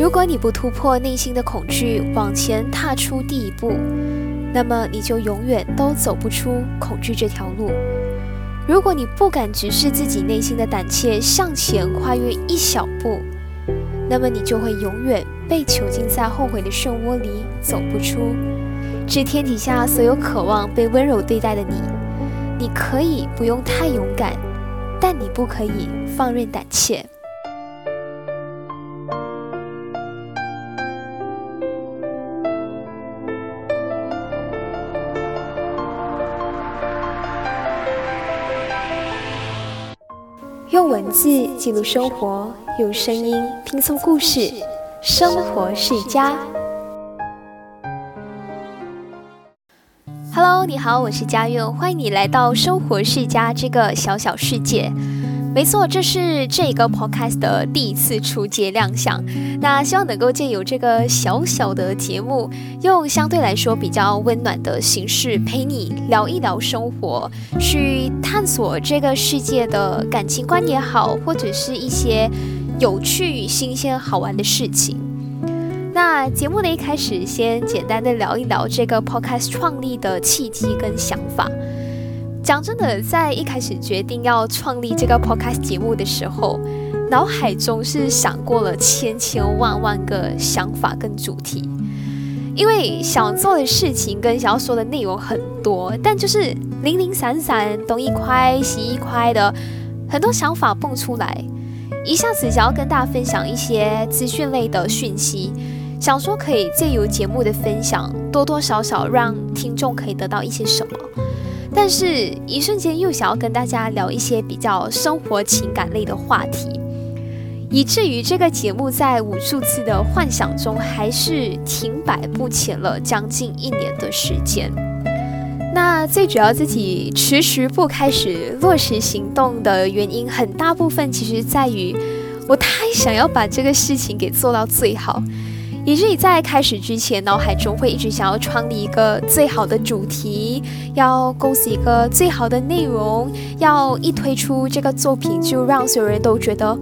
如果你不突破内心的恐惧，往前踏出第一步，那么你就永远都走不出恐惧这条路。如果你不敢直视自己内心的胆怯，向前跨越一小步，那么你就会永远被囚禁在后悔的漩涡里，走不出。这天底下所有渴望被温柔对待的你，你可以不用太勇敢，但你不可以放任胆怯。文字记录生活，用声音拼凑故事。生活世家，Hello，你好，我是佳韵，欢迎你来到生活世家这个小小世界。没错，这是这个 podcast 的第一次出街亮相。那希望能够借由这个小小的节目，用相对来说比较温暖的形式，陪你聊一聊生活，去探索这个世界的感情观也好，或者是一些有趣、新鲜、好玩的事情。那节目的一开始，先简单的聊一聊这个 podcast 创立的契机跟想法。讲真的，在一开始决定要创立这个 podcast 节目的时候，脑海中是想过了千千万万个想法跟主题，因为想做的事情跟想要说的内容很多，但就是零零散散，东一块西一块的，很多想法蹦出来，一下子想要跟大家分享一些资讯类的讯息，想说可以借由节目的分享，多多少少让听众可以得到一些什么。但是，一瞬间又想要跟大家聊一些比较生活情感类的话题，以至于这个节目在无数次的幻想中，还是停摆不前了将近一年的时间。那最主要自己迟迟不开始落实行动的原因，很大部分其实在于我太想要把这个事情给做到最好。以至于在开始之前，脑海中会一直想要创立一个最好的主题，要构思一个最好的内容，要一推出这个作品就让所有人都觉得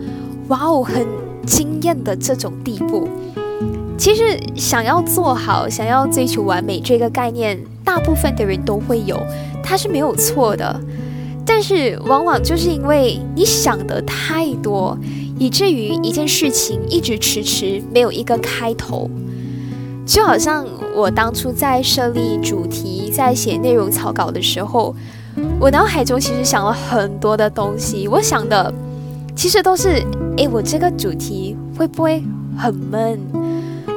哇哦很惊艳的这种地步。其实想要做好，想要追求完美这个概念，大部分的人都会有，它是没有错的。但是往往就是因为你想的太多。以至于一件事情一直迟迟没有一个开头，就好像我当初在设立主题、在写内容草稿的时候，我脑海中其实想了很多的东西。我想的其实都是：诶，我这个主题会不会很闷？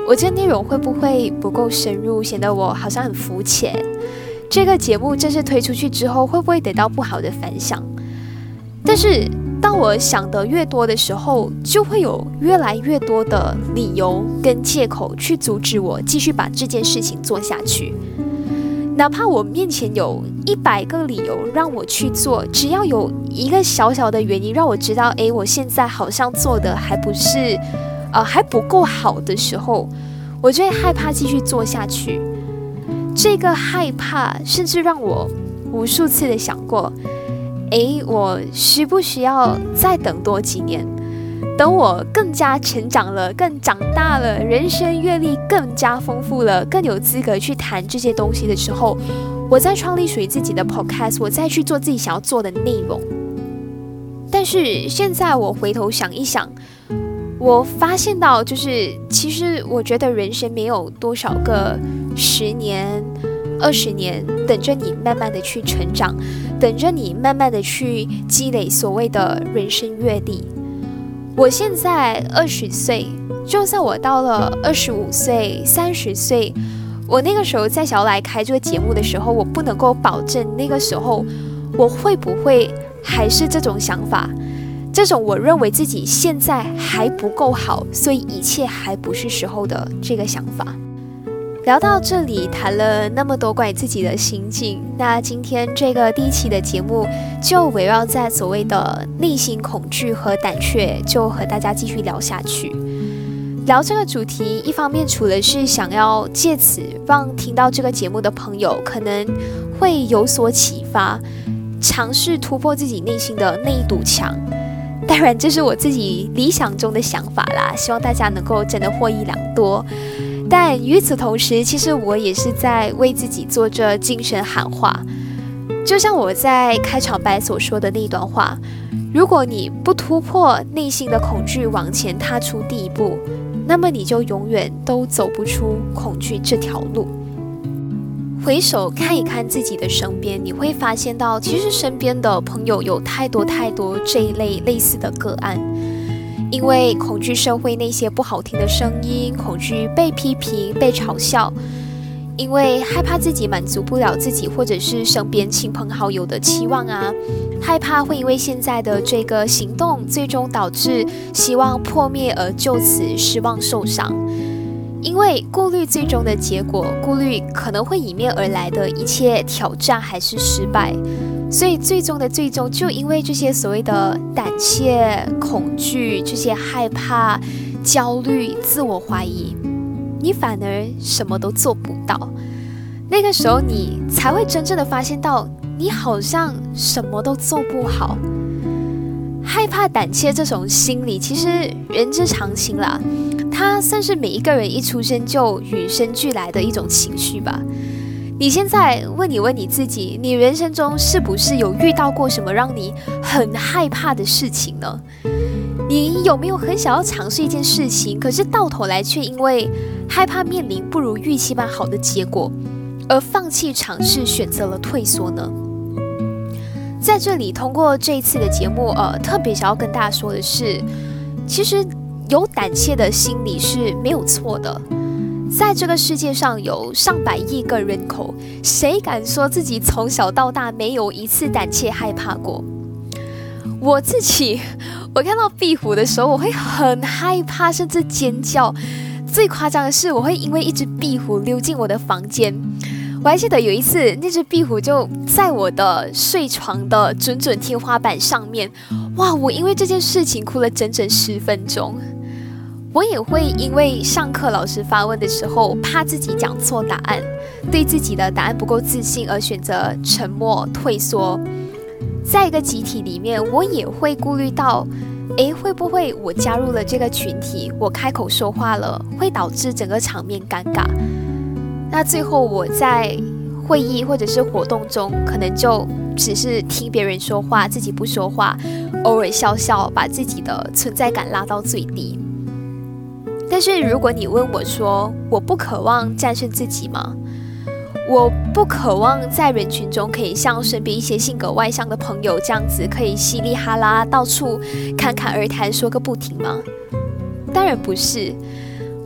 我这内容会不会不够深入，显得我好像很肤浅？这个节目正式推出去之后，会不会得到不好的反响？但是。当我想的越多的时候，就会有越来越多的理由跟借口去阻止我继续把这件事情做下去。哪怕我面前有一百个理由让我去做，只要有一个小小的原因让我知道，诶，我现在好像做的还不是，呃，还不够好的时候，我就会害怕继续做下去。这个害怕甚至让我无数次的想过。诶，我需不需要再等多几年？等我更加成长了，更长大了，人生阅历更加丰富了，更有资格去谈这些东西的时候，我再创立属于自己的 podcast，我再去做自己想要做的内容。但是现在我回头想一想，我发现到，就是其实我觉得人生没有多少个十年。二十年等着你慢慢的去成长，等着你慢慢的去积累所谓的人生阅历。我现在二十岁，就算我到了二十五岁、三十岁，我那个时候再想要来开这个节目的时候，我不能够保证那个时候我会不会还是这种想法，这种我认为自己现在还不够好，所以一切还不是时候的这个想法。聊到这里，谈了那么多关于自己的心境，那今天这个第一期的节目就围绕在所谓的内心恐惧和胆怯，就和大家继续聊下去。聊这个主题，一方面除了是想要借此让听到这个节目的朋友可能会有所启发，尝试突破自己内心的那一堵墙。当然这是我自己理想中的想法啦，希望大家能够真的获益良多。但与此同时，其实我也是在为自己做着精神喊话。就像我在开场白所说的那段话：如果你不突破内心的恐惧，往前踏出第一步，那么你就永远都走不出恐惧这条路。回首看一看自己的身边，你会发现到，其实身边的朋友有太多太多这一类类似的个案，因为恐惧社会那些不好听的声音，恐惧被批评、被嘲笑，因为害怕自己满足不了自己或者是身边亲朋好友的期望啊，害怕会因为现在的这个行动，最终导致希望破灭而就此失望受伤。因为顾虑最终的结果，顾虑可能会迎面而来的一切挑战还是失败，所以最终的最终，就因为这些所谓的胆怯、恐惧、这些害怕、焦虑、自我怀疑，你反而什么都做不到。那个时候，你才会真正的发现到，你好像什么都做不好。害怕、胆怯这种心理，其实人之常情啦。它算是每一个人一出生就与生俱来的一种情绪吧。你现在问你问你自己，你人生中是不是有遇到过什么让你很害怕的事情呢？你有没有很想要尝试一件事情，可是到头来却因为害怕面临不如预期般好的结果，而放弃尝试，选择了退缩呢？在这里，通过这一次的节目，呃，特别想要跟大家说的是，其实。有胆怯的心理是没有错的，在这个世界上有上百亿个人口，谁敢说自己从小到大没有一次胆怯害怕过？我自己，我看到壁虎的时候，我会很害怕，甚至尖叫。最夸张的是，我会因为一只壁虎溜进我的房间。我还记得有一次，那只壁虎就在我的睡床的准准天花板上面，哇！我因为这件事情哭了整整十分钟。我也会因为上课老师发问的时候，怕自己讲错答案，对自己的答案不够自信而选择沉默退缩。在一个集体里面，我也会顾虑到，诶，会不会我加入了这个群体，我开口说话了，会导致整个场面尴尬？那最后我在会议或者是活动中，可能就只是听别人说话，自己不说话，偶尔笑笑，把自己的存在感拉到最低。但是如果你问我说，我不渴望战胜自己吗？我不渴望在人群中可以像身边一些性格外向的朋友这样子，可以稀里哈啦到处侃侃而谈说个不停吗？当然不是。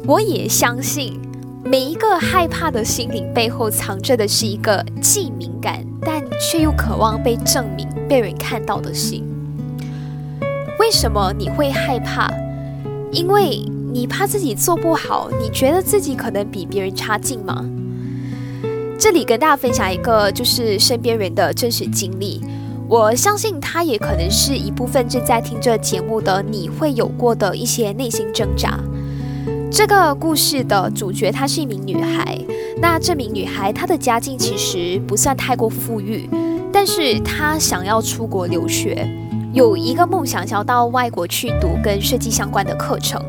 我也相信，每一个害怕的心灵背后藏着的是一个既敏感但却又渴望被证明、被人看到的心。为什么你会害怕？因为。你怕自己做不好，你觉得自己可能比别人差劲吗？这里跟大家分享一个就是身边人的真实经历，我相信他也可能是一部分正在听这节目的你会有过的一些内心挣扎。这个故事的主角她是一名女孩，那这名女孩她的家境其实不算太过富裕，但是她想要出国留学，有一个梦想想要到外国去读跟设计相关的课程。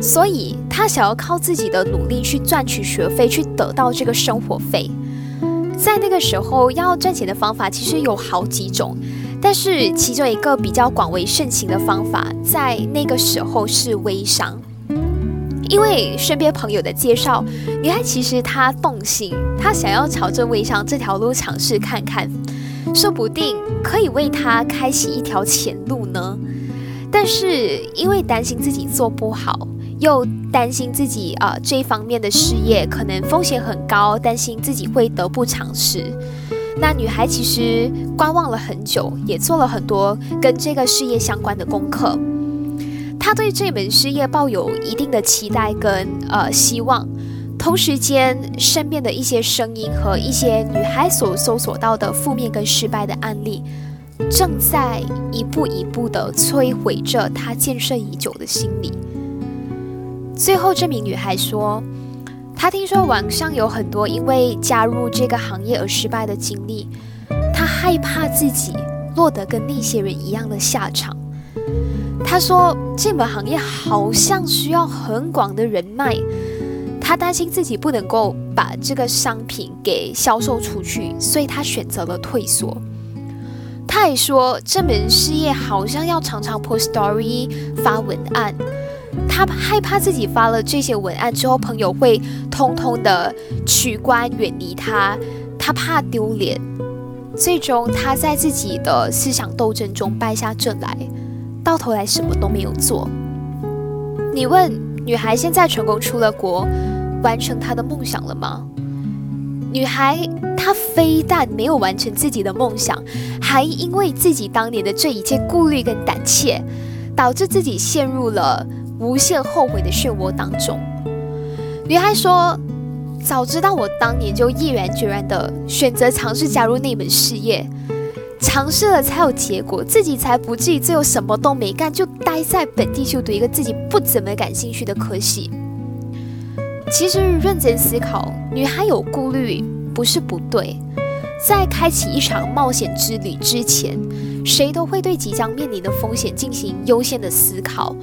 所以，他想要靠自己的努力去赚取学费，去得到这个生活费。在那个时候，要赚钱的方法其实有好几种，但是其中一个比较广为盛行的方法，在那个时候是微商。因为身边朋友的介绍，女孩其实她动心，她想要朝着微商这条路尝试看看，说不定可以为她开启一条前路呢。但是因为担心自己做不好。又担心自己啊这一方面的事业可能风险很高，担心自己会得不偿失。那女孩其实观望了很久，也做了很多跟这个事业相关的功课。她对这门事业抱有一定的期待跟呃希望。同时间，身边的一些声音和一些女孩所搜索到的负面跟失败的案例，正在一步一步的摧毁着她建设已久的心理。最后，这名女孩说：“她听说网上有很多因为加入这个行业而失败的经历，她害怕自己落得跟那些人一样的下场。她说这门行业好像需要很广的人脉，他担心自己不能够把这个商品给销售出去，所以他选择了退缩。他还说这门事业好像要常常 post story 发文案，他害怕自己发了这些文案之后，朋友会通通的取关远离他，他怕丢脸。最终，他在自己的思想斗争中败下阵来，到头来什么都没有做。你问女孩现在成功出了国，完成她的梦想了吗？女孩她非但没有完成自己的梦想，还因为自己当年的这一切顾虑跟胆怯，导致自己陷入了无限后悔的漩涡当中。女孩说。早知道我当年就毅然决然的选择尝试加入那门事业，尝试了才有结果，自己才不至于最后什么都没干，就待在本地就读一个自己不怎么感兴趣的科系。其实认真思考，女孩有顾虑不是不对，在开启一场冒险之旅之前，谁都会对即将面临的风险进行优先的思考。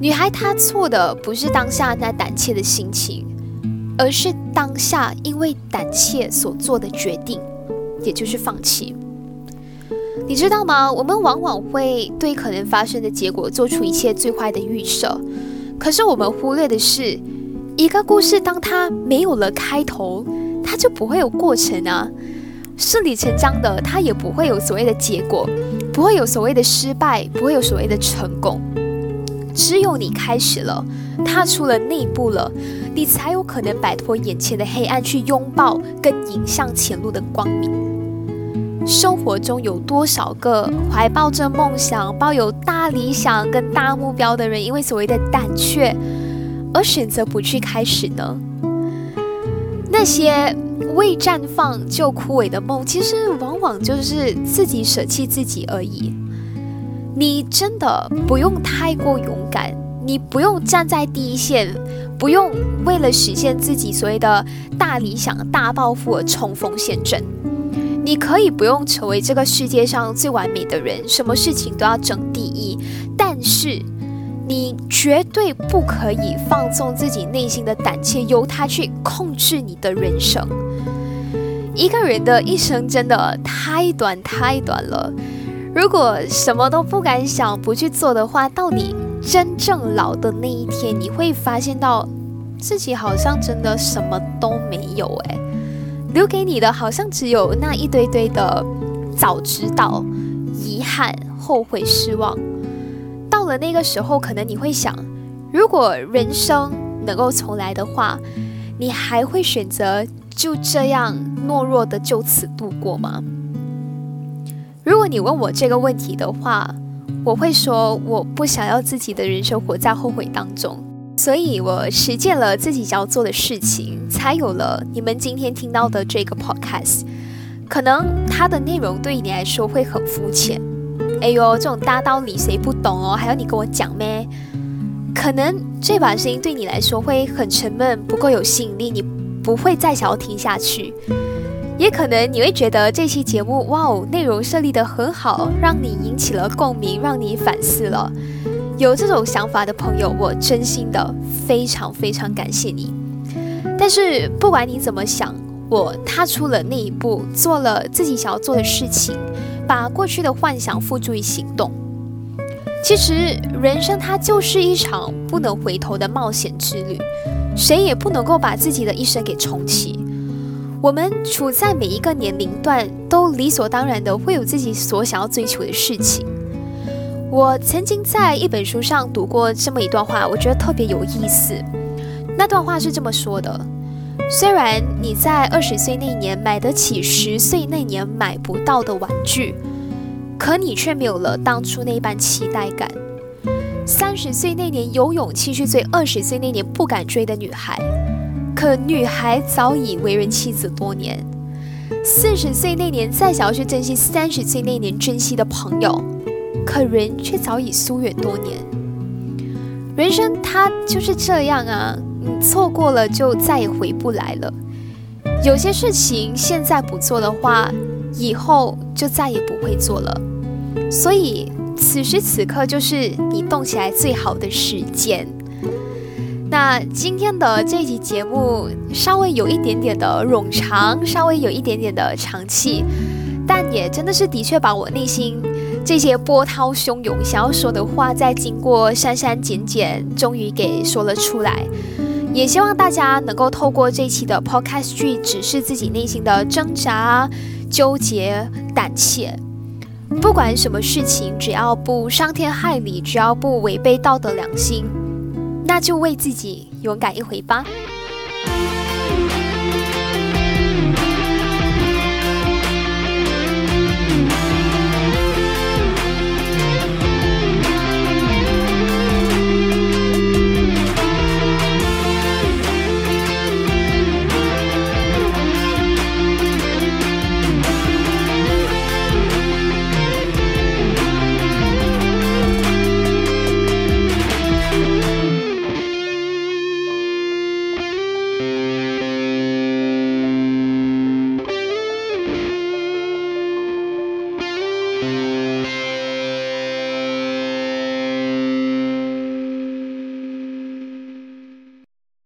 女孩她错的不是当下那胆怯的心情。而是当下因为胆怯所做的决定，也就是放弃。你知道吗？我们往往会对可能发生的结果做出一切最坏的预设，可是我们忽略的是，一个故事当它没有了开头，它就不会有过程啊，顺理成章的，它也不会有所谓的结果，不会有所谓的失败，不会有所谓的成功。只有你开始了，踏出了那一步了，你才有可能摆脱眼前的黑暗，去拥抱跟迎向前路的光明。生活中有多少个怀抱着梦想、抱有大理想跟大目标的人，因为所谓的胆怯而选择不去开始呢？那些未绽放就枯萎的梦，其实往往就是自己舍弃自己而已。你真的不用太过勇敢，你不用站在第一线，不用为了实现自己所谓的大理想、大抱负而冲锋陷阵。你可以不用成为这个世界上最完美的人，什么事情都要争第一，但是你绝对不可以放纵自己内心的胆怯，由他去控制你的人生。一个人的一生真的太短太短了。如果什么都不敢想、不去做的话，到你真正老的那一天，你会发现到自己好像真的什么都没有诶，留给你的好像只有那一堆堆的早知道、遗憾、后悔、失望。到了那个时候，可能你会想，如果人生能够重来的话，你还会选择就这样懦弱的就此度过吗？如果你问我这个问题的话，我会说我不想要自己的人生活在后悔当中，所以我实践了自己要做的事情，才有了你们今天听到的这个 podcast。可能它的内容对于你来说会很肤浅，哎呦，这种大道理谁不懂哦？还要你跟我讲咩？可能这把声音对你来说会很沉闷，不够有吸引力，你不会再想要听下去。也可能你会觉得这期节目哇哦，内容设立的很好，让你引起了共鸣，让你反思了。有这种想法的朋友，我真心的非常非常感谢你。但是不管你怎么想，我踏出了那一步，做了自己想要做的事情，把过去的幻想付诸于行动。其实人生它就是一场不能回头的冒险之旅，谁也不能够把自己的一生给重启。我们处在每一个年龄段，都理所当然的会有自己所想要追求的事情。我曾经在一本书上读过这么一段话，我觉得特别有意思。那段话是这么说的：虽然你在二十岁那年买得起十岁那年买不到的玩具，可你却没有了当初那般期待感。三十岁那年有勇气去追二十岁那年不敢追的女孩。可女孩早已为人妻子多年，四十岁那年再想要去珍惜三十岁那年珍惜的朋友，可人却早已疏远多年。人生它就是这样啊，你错过了就再也回不来了。有些事情现在不做的话，以后就再也不会做了。所以此时此刻就是你动起来最好的时间。那今天的这集节目稍微有一点点的冗长，稍微有一点点的长气，但也真的是的确把我内心这些波涛汹涌想要说的话，在经过删删减减，终于给说了出来。也希望大家能够透过这期的 podcast 去指示自己内心的挣扎、纠结、胆怯。不管什么事情，只要不伤天害理，只要不违背道德良心。那就为自己勇敢一回吧。